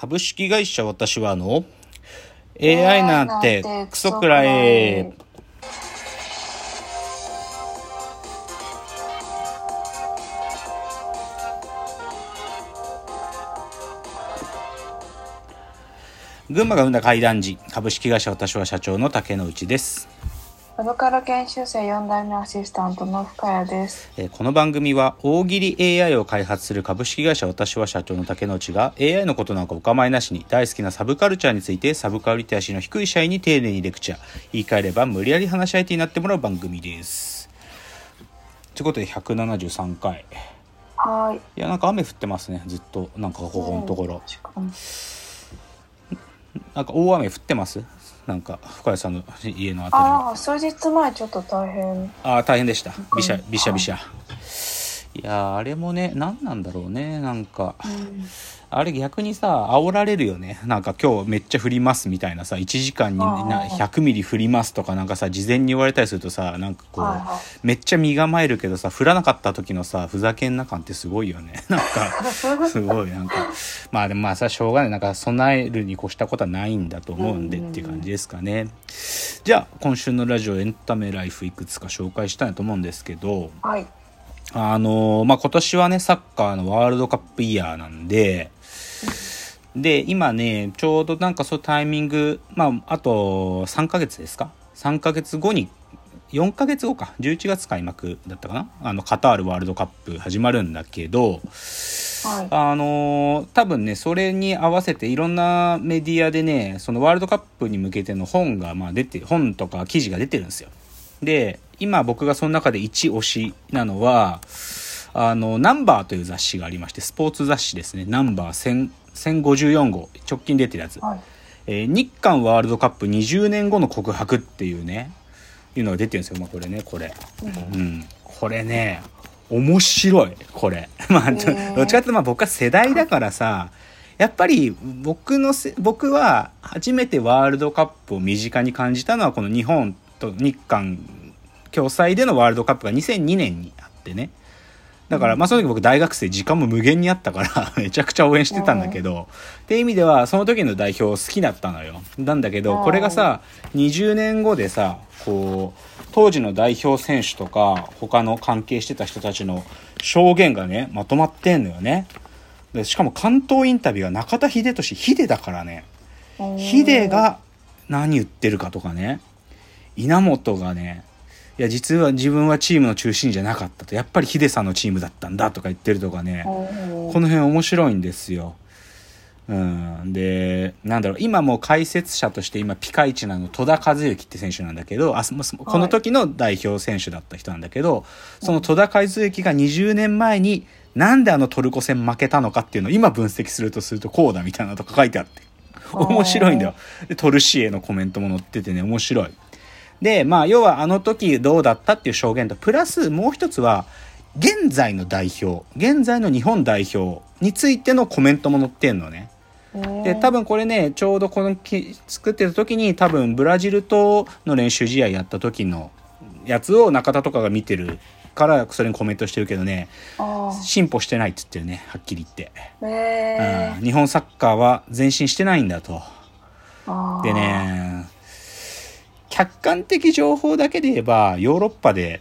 株式会社私はあの AI なんてクソくらえ。群馬が生んだ怪談時株式会社私は社長の竹之内です。サブカル研修生4代目アシスタントの深谷です。えーこの番組は大喜利 AI を開発する株式会社私は社長の竹之内が AI のことなんかお構いなしに大好きなサブカルチャーについてサブカルリテラシーの低い社員に丁寧にレクチャー。言い換えれば無理やり話し相手になってもらう番組です。ということで173回。はーい。いやなんか雨降ってますね。ずっとなんかここのところ。うんなんか大雨降ってます？なんか深谷さんの家のあたりああ、数日前ちょっと大変。ああ大変でした。びしゃうん。びしゃびしゃ。いやーあれもね何なんだろうねなんか。うんあれ逆にさ煽られるよね。なんか今日めっちゃ降りますみたいなさ1時間にな100ミリ降りますとかなんかさ事前に言われたりするとさなんかこう、めっちゃ身構えるけどさ降らなかった時のさふざけんな感ってすごいよね。なんか すごいなんか。まあでもまあさしょうがない。なんか備えるに越したことはないんだと思うんでっていう感じですかね。じゃあ今週のラジオエンタメライフいくつか紹介したいと思うんですけどはい。あのーまあ、今年はね、サッカーのワールドカップイヤーなんで、で、今ね、ちょうどなんかそういうタイミング、まあ、あと3ヶ月ですか ?3 ヶ月後に、4ヶ月後か、11月開幕だったかな？あの、カタールワールドカップ始まるんだけど、はい。あのー多分ね、それに合わせていろんなメディアでね、そのワールドカップに向けての本が、まあ出て、本とか記事が出てるんですよ。で、今僕がその中で一押しなのは、あの、ナンバーという雑誌がありまして、スポーツ雑誌ですね。ナンバー1000 1054号、直近出てるやつ。はい。えー日韓ワールドカップ20年後の告白っていうね、いうのが出てるんですよ。まあこれね、これ。うん。これね、面白い、これ。まあ、どっちかっていうとまあ僕は世代だからさ、やっぱり僕のせ、僕は初めてワールドカップを身近に感じたのはこの日本と日韓共催でのワールドカップが2002年にあってね。だから、まあ、その時僕大学生、時間も無限にあったから、めちゃくちゃ応援してたんだけど、っていう意味では、その時の代表好きだったのよ。なんだけど、うんこれがさ、20年後でさ、こう、当時の代表選手とか、他の関係してた人たちの証言がね、まとまってんのよね。でしかも関東インタビューは中田秀俊、秀だからね。秀が何言ってるかとかね稲本がねいや実は自分はチームの中心じゃなかったと。やっぱり秀さんのチームだったんだとか言ってるとかね。ここの辺面白いんですよ。うん、でなんだろう。今もう解説者として今ピカイチなの戸田和幸って選手なんだけどあこの時の代表選手だった人なんだけど、その戸田和幸が20年前になんであのトルコ戦負けたのかっていうのを今分析するとするとこうだみたいなのとか書いてあって。面白いんだよ。でトルシエのコメントも載っててね面白い。でまあ要はあの時どうだったっていう証言とプラスもう一つは現在の代表現在の日本代表についてのコメントも載ってんのね。で多分これねちょうどこのき作ってる時に多分ブラジルとの練習試合やった時のやつを中田とかが見てるからそれにコメントしてるけどねあ進歩してないって言ってるねはっきり言って、うん、日本サッカーは前進してないんだとー。で。ね客観的情報だけで言えばヨーロッパで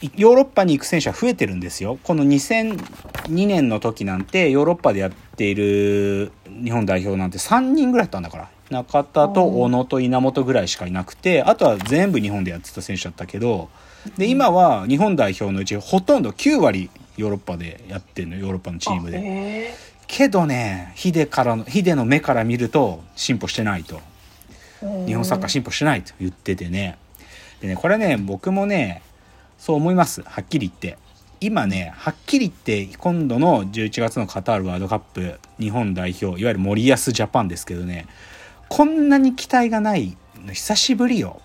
いヨーロッパに行く選手は増えてるんですよ。この2002年の時なんてヨーロッパでやっている日本代表なんて3人ぐらいだったんだから。中田と小野と稲本ぐらいしかいなくてあとは全部日本でやってた選手だったけどで今は日本代表のうちほとんど9割ヨーロッパでやってるのヨーロッパのチームで。えけどねヒデからのヒデの目から見ると進歩してないと。ー日本サッカー進歩してないと言っててね。でねこれね僕もねそう思います。はっきり言って。今ねはっきり言って今度の11月のカタールワールドカップ日本代表いわゆる森保ジャパンですけどね。こんなに期待がないの久しぶりよ。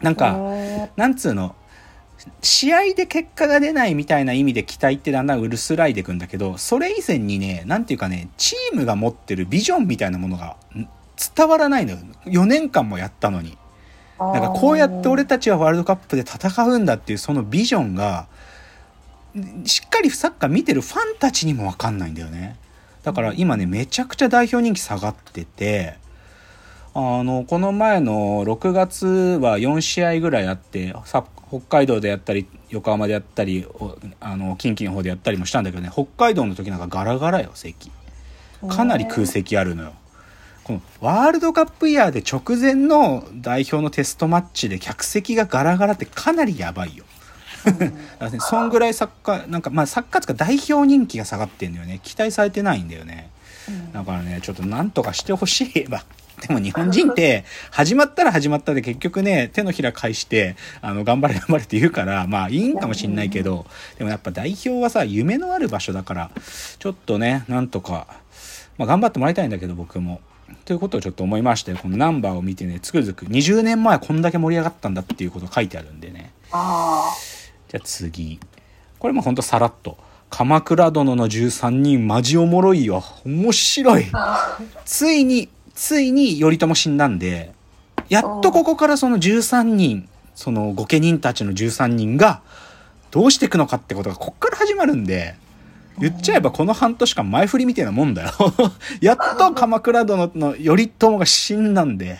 なんか、えなんつうの？試合で結果が出ないみたいな意味で期待ってだんだん薄らいでいくんだけどそれ以前にねなんていうかねチームが持ってるビジョンみたいなものがん伝わらないのよ4年間もやったのになんかこうやって俺たちはワールドカップで戦うんだっていうそのビジョンがしっかりサッカー見てるファンたちにも分かんないんだよねだから今ね、めちゃくちゃ代表人気下がってて、あの、この前の6月は4試合ぐらいあって、さ北海道でやったり、横浜でやったり、あの、近畿の方でやったりもしたんだけどね、北海道の時なんかガラガラよ、席。かなり空席あるのよ。このワールドカップイヤーで直前の代表のテストマッチで客席がガラガラってかなりやばいよ。だねそんぐらいサッカー、なんかまあサッカーつか代表人気が下がってんだよね。期待されてないんだよね。だからね、ちょっとなんとかしてほしいわ。でも日本人って、始まったら始まったで結局ね、手のひら返して、あの、頑張れ頑張れって言うから、まあいいんかもしんないけど、でもやっぱ代表はさ、夢のある場所だから、ちょっとね、なんとか、まあ頑張ってもらいたいんだけど、僕も。ということをちょっと思いまして、このナンバーを見てね、つくづく20年前こんだけ盛り上がったんだっていうこと書いてあるんでね。あじゃあ次。これもほんとさらっと。鎌倉殿の13人マジおもろいよ。面白い。あ。ついに、ついに頼朝死んだんで、やっとここからその13人、その御家人たちの13人が、どうしていくのかってことがこっから始まるんで、言っちゃえばこの半年間前振りみたいなもんだよ。やっと鎌倉殿の頼朝が死んだんで。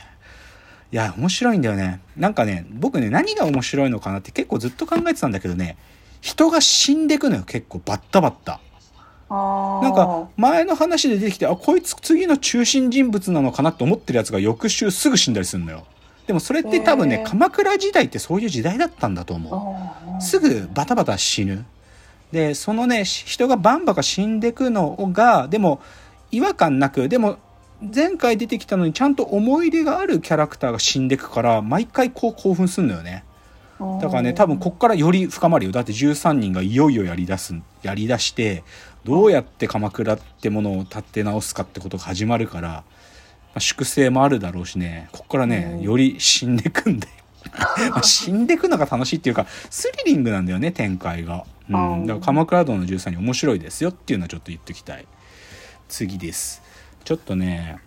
いや、面白いんだよね。なんかね、僕ね、何が面白いのかなって結構ずっと考えてたんだけどね、人が死んでくのよ、結構バッタバッタ。なんか、前の話で出てきて、あ、こいつ次の中心人物なのかなって思ってるやつが翌週すぐ死んだりするのよ。でもそれって多分ね鎌倉時代ってそういう時代だったんだと思う。すぐバタバタ死ぬ。で、そのね、し人がバンバカ死んでくのが、でも、違和感なく、でも、前回出てきたのにちゃんと思い入れがあるキャラクターが死んでくから、毎回こう興奮するのよね。だからね、多分こっからより深まるよ。だって13人がいよいよやり出す、やり出して、どうやって鎌倉ってものを立て直すかってことが始まるから、まあ粛清もあるだろうしね、こっからね、うんより死んでくんだよ。まあ死んでくのが楽しいっていうか、スリリングなんだよね、展開が。うん。うんだから鎌倉殿の13人面白いですよっていうのはちょっと言っておきたい。次です。ちょっとね、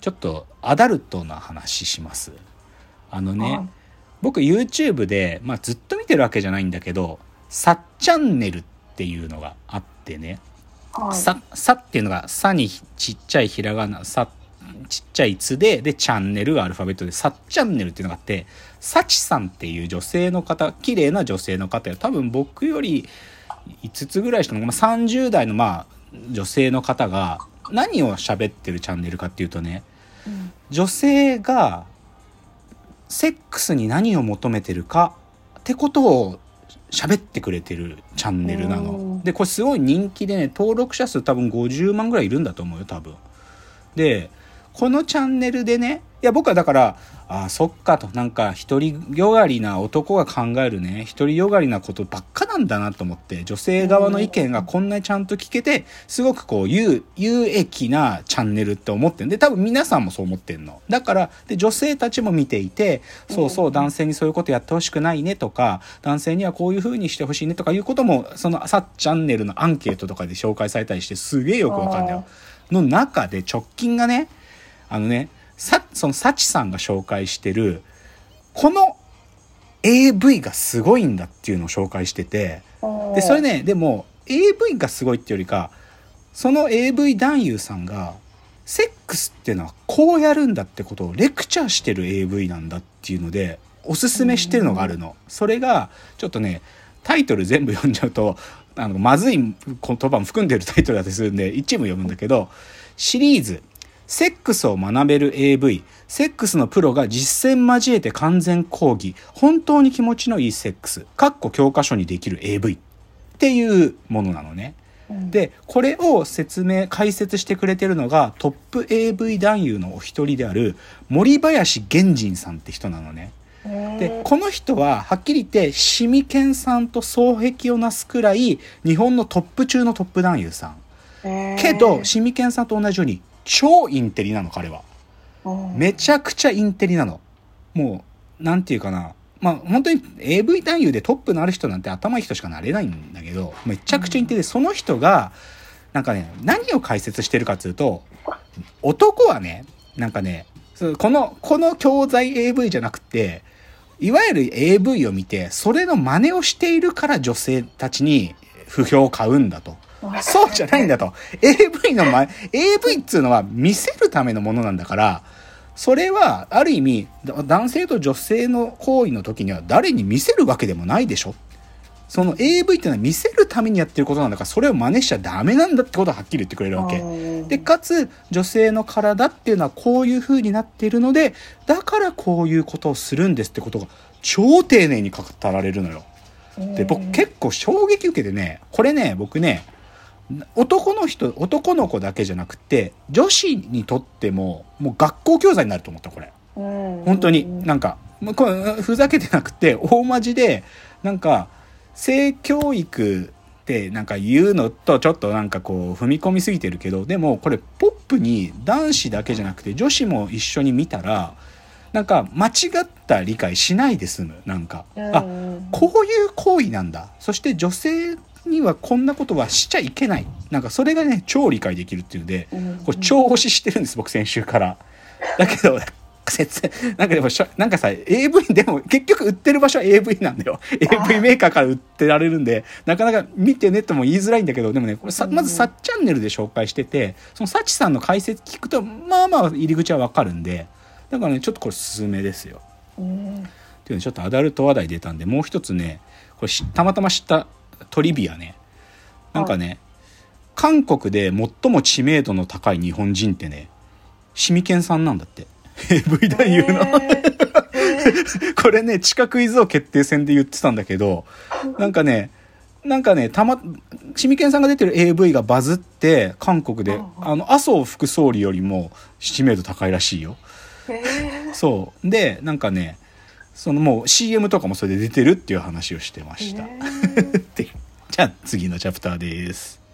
ちょっとアダルトな話します。あのね、はい僕 YouTube で、まあ、ずっと見てるわけじゃないんだけど、さっチャンネルっていうのがあってね、はい。さ、さっていうのが、さにちっちゃいひらがな、さ、ちっちゃいつで、で、チャンネルがアルファベットで、さっチャンネルっていうのがあって、さちさんっていう女性の方、綺麗な女性の方よ。多分僕より5つぐらいしかない、まあ、30代のまあ、女性の方が、何を喋ってるチャンネルかっていうとね、うん女性がセックスに何を求めてるかってことを喋ってくれてるチャンネルなうのん。で、これすごい人気でね、登録者数多分50万ぐらいいるんだと思うよ、多分。で、このチャンネルでね、いや僕はだから、ああ、そっかと、なんか独りよがりな男が考えるね、独りよがりなことばっかなんだなと思って、女性側の意見がこんなにちゃんと聞けて、すごくこう、有、有益なチャンネルって思ってんで、多分皆さんもそう思ってんの。だから、で、女性たちも見ていて、そうそう、男性にそういうことやってほしくないねとか、男性にはこういう風にしてほしいねとかいうことも、その、さっチャンネルのアンケートとかで紹介されたりして、すげえよくわかんないよ。の中で直近がね、あのね、さ、その、サチさんが紹介してる、この AV がすごいんだっていうのを紹介してて、で、それね、でも AV がすごいっていうよりか、その AV 男優さんが、セックスっていうのはこうやるんだってことをレクチャーしてる AV なんだっていうので、おすすめしてるのがあるの。それが、ちょっとね、タイトル全部読んじゃうと、あの、まずい言葉も含んでるタイトルだったりするんで、一部読むんだけど、シリーズ、セックスを学べる AV、セックスのプロが実践交えて完全講義、本当に気持ちのいいセックス、かっこ教科書にできる AV っていうものなのね。うん、で、これを説明、解説してくれてるのがトップ AV 男優のお一人である森林源人さんって人なのね。で、この人ははっきり言って、シミケンさんと双璧をなすくらい日本のトップ中のトップ男優さん。けど、シミケンさんと同じように超インテリなの、彼は。めちゃくちゃインテリなの。もう、なんていうかな。まあ、本当に AV 男優でトップのある人なんて頭いい人しかなれないんだけど、めちゃくちゃインテリで、その人が、なんかね、何を解説してるかっていうと、男はね、なんかね、この、この教材 AV じゃなくて、いわゆる AV を見て、それの真似をしているから女性たちに不評を買うんだと。そうじゃないんだと。AV の前、AV っつうのは見せるためのものなんだから、それは、ある意味、だ男性と女性の行為の時には誰に見せるわけでもないでしょその AV っていうのは見せるためにやってることなんだから、それを真似しちゃダメなんだってことをはっきり言ってくれるわけ。で、かつ、女性の体っていうのはこういう風になっているので、だからこういうことをするんですってことが超丁寧に語られるのよ。で、僕結構衝撃受けてね、これね、僕ね、男の人、男の子だけじゃなくて、女子にとっても、もう学校教材になると思った、これ。本本当に、なんか、ふざけてなくて、大マジで、なんか、性教育ってなんか言うのとちょっとなんかこう踏み込みすぎてるけど、でもこれポップに男子だけじゃなくて女子も一緒に見たら、なんか間違った理解しないで済む。なんか、あ、こういう行為なんだ。そして女性にはこんなことはしちゃいけない。なんかそれがね、超理解できるっていうので、これ超推ししてるんです、僕先週から。だけど、説なんかでもしょ、なんかさ、AV、でも結局売ってる場所は AV なんだよ。AV メーカーから売ってられるんで、なかなか見てねとも言いづらいんだけど、でもね、これさ、まずさっチャンネルで紹介してて、そのさちさんの解説聞くと、まあまあ入り口はわかるんで、だからね、ちょっとこれおすすめですよ。うんっていうのちょっとアダルト話題出たんでもう一つねこれしたまたま知ったトリビアね。なんかね、韓国で最も知名度の高い日本人ってねシミケンさんなんだって。AV 男優の、これね地下クイズ王決定戦で言ってたんだけどなんかねなんかねたまシミケンさんが出てる AV がバズって韓国であの麻生副総理よりも知名度高いらしいよ。そう。で、なんかね、そのもう CM とかもそれで出てるっていう話をしてました。じゃあ次のチャプターです。